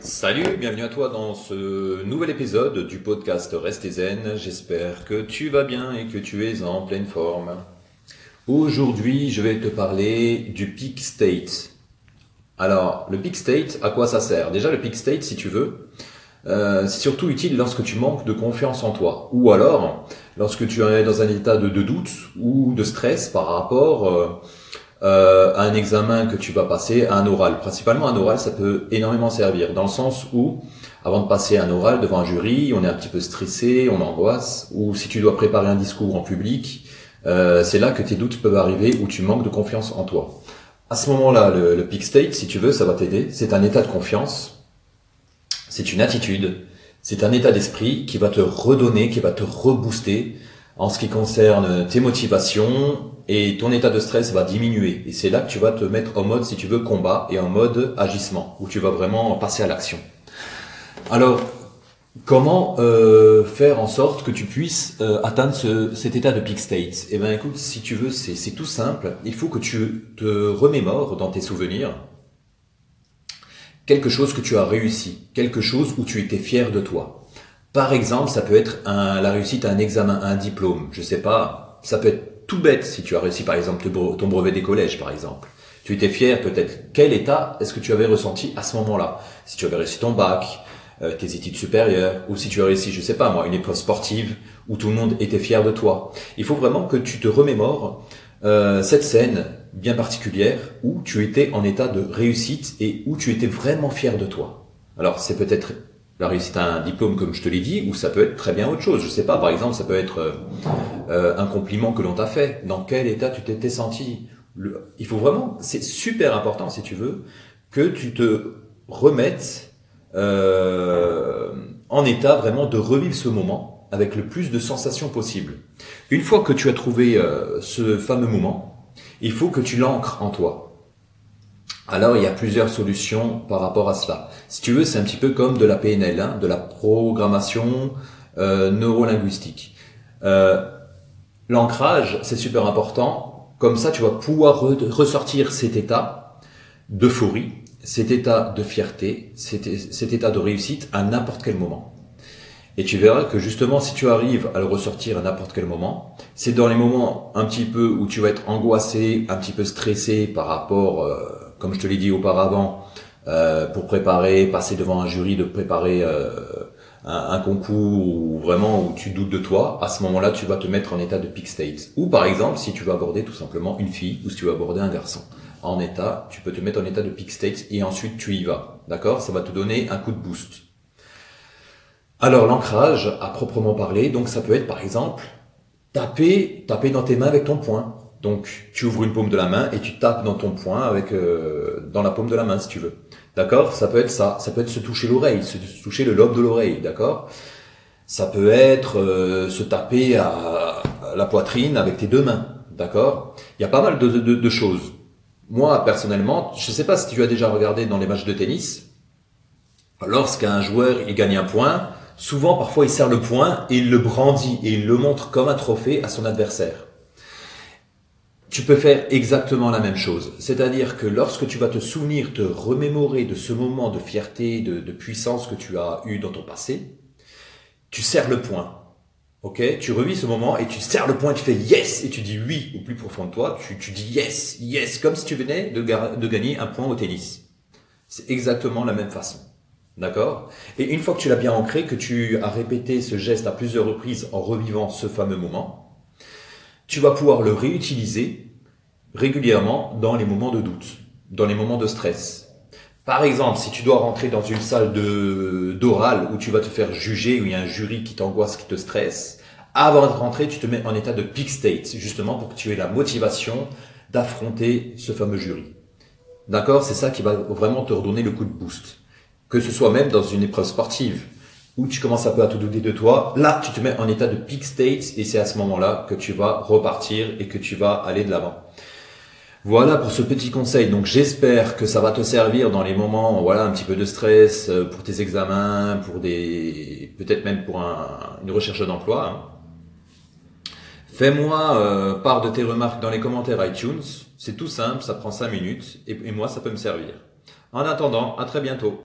Salut, bienvenue à toi dans ce nouvel épisode du podcast Restez Zen. J'espère que tu vas bien et que tu es en pleine forme. Aujourd'hui, je vais te parler du peak state. Alors, le peak state, à quoi ça sert? Déjà, le peak state, si tu veux, euh, c'est surtout utile lorsque tu manques de confiance en toi. Ou alors, lorsque tu es dans un état de, doute ou de stress par rapport... Euh, euh, un examen que tu vas passer, un oral. Principalement un oral, ça peut énormément servir, dans le sens où, avant de passer un oral devant un jury, on est un petit peu stressé, on angoisse, ou si tu dois préparer un discours en public, euh, c'est là que tes doutes peuvent arriver, ou tu manques de confiance en toi. À ce moment-là, le, le peak state, si tu veux, ça va t'aider. C'est un état de confiance, c'est une attitude, c'est un état d'esprit qui va te redonner, qui va te rebooster en ce qui concerne tes motivations et ton état de stress va diminuer. Et c'est là que tu vas te mettre en mode, si tu veux, combat et en mode agissement, où tu vas vraiment passer à l'action. Alors, comment euh, faire en sorte que tu puisses euh, atteindre ce, cet état de peak state? Eh bien, écoute, si tu veux, c'est tout simple. Il faut que tu te remémores dans tes souvenirs quelque chose que tu as réussi, quelque chose où tu étais fier de toi. Par exemple, ça peut être un, la réussite à un examen, un diplôme. Je sais pas. Ça peut être tout bête si tu as réussi, par exemple, ton brevet des collèges, par exemple. Tu étais fier, peut-être. Quel état est-ce que tu avais ressenti à ce moment-là? Si tu avais réussi ton bac, euh, tes études supérieures, ou si tu as réussi, je sais pas moi, une épreuve sportive où tout le monde était fier de toi. Il faut vraiment que tu te remémores euh, cette scène bien particulière où tu étais en état de réussite et où tu étais vraiment fier de toi. Alors c'est peut-être la réussite à un diplôme, comme je te l'ai dit, ou ça peut être très bien autre chose. Je sais pas, par exemple, ça peut être euh, euh, un compliment que l'on t'a fait. Dans quel état tu t'étais senti? Il faut vraiment, c'est super important, si tu veux, que tu te remettes euh, en état vraiment de revivre ce moment avec le plus de sensations possible. Une fois que tu as trouvé ce fameux moment, il faut que tu l'ancres en toi. Alors il y a plusieurs solutions par rapport à cela. Si tu veux, c'est un petit peu comme de la PNL, hein, de la programmation euh, neurolinguistique. Euh, L'ancrage, c'est super important. Comme ça, tu vas pouvoir ressortir cet état d'euphorie, cet état de fierté, cet, cet état de réussite à n'importe quel moment. Et tu verras que justement, si tu arrives à le ressortir à n'importe quel moment, c'est dans les moments un petit peu où tu vas être angoissé, un petit peu stressé par rapport euh, comme je te l'ai dit auparavant, euh, pour préparer, passer devant un jury, de préparer euh, un, concours ou vraiment où tu doutes de toi, à ce moment-là, tu vas te mettre en état de peak state. Ou par exemple, si tu veux aborder tout simplement une fille ou si tu veux aborder un garçon en état, tu peux te mettre en état de peak state et ensuite tu y vas. D'accord? Ça va te donner un coup de boost. Alors l'ancrage, à proprement parler, donc ça peut être par exemple taper, taper dans tes mains avec ton poing. Donc, tu ouvres une paume de la main et tu tapes dans ton poing avec euh, dans la paume de la main, si tu veux. D'accord? Ça peut être ça. Ça peut être se toucher l'oreille, se toucher le lobe de l'oreille. D'accord? Ça peut être euh, se taper à, la poitrine avec tes deux mains. D'accord? Il y a pas mal de, de, de choses. Moi, personnellement, je ne sais pas si tu as déjà regardé dans les matchs de tennis. Lorsqu'un joueur il gagne un point, souvent, parfois, il serre le point et il le brandit et il le montre comme un trophée à son adversaire tu peux faire exactement la même chose. C'est-à-dire que lorsque tu vas te souvenir, te remémorer de ce moment de fierté, de, puissance que tu as eu dans ton passé, tu serres le point. Ok? Tu revis ce moment et tu serres le point, tu fais yes et tu dis oui au plus profond de toi. Tu, dis yes, yes, comme si tu venais de, de gagner un point au tennis. C'est exactement la même façon. D'accord? Et une fois que tu l'as bien ancré, que tu as répété ce geste à plusieurs reprises en revivant ce fameux moment, tu vas pouvoir le réutiliser régulièrement dans les moments de doute, dans les moments de stress. Par exemple, si tu dois rentrer dans une salle de d'oral où tu vas te faire juger, où il y a un jury qui t'angoisse, qui te stresse, avant de rentrer, tu te mets en état de peak state, justement pour que tu aies la motivation d'affronter ce fameux jury. D'accord? C'est ça qui va vraiment te redonner le coup de boost. Que ce soit même dans une épreuve sportive où tu commences un peu à te douter de toi, là, tu te mets en état de peak state et c'est à ce moment-là que tu vas repartir et que tu vas aller de l'avant. Voilà pour ce petit conseil. Donc j'espère que ça va te servir dans les moments, voilà, un petit peu de stress euh, pour tes examens, pour des, peut-être même pour une recherche d'emploi. Hein. Fais-moi euh, part de tes remarques dans les commentaires iTunes. C'est tout simple, ça prend 5 minutes et moi ça peut me servir. En attendant, à très bientôt.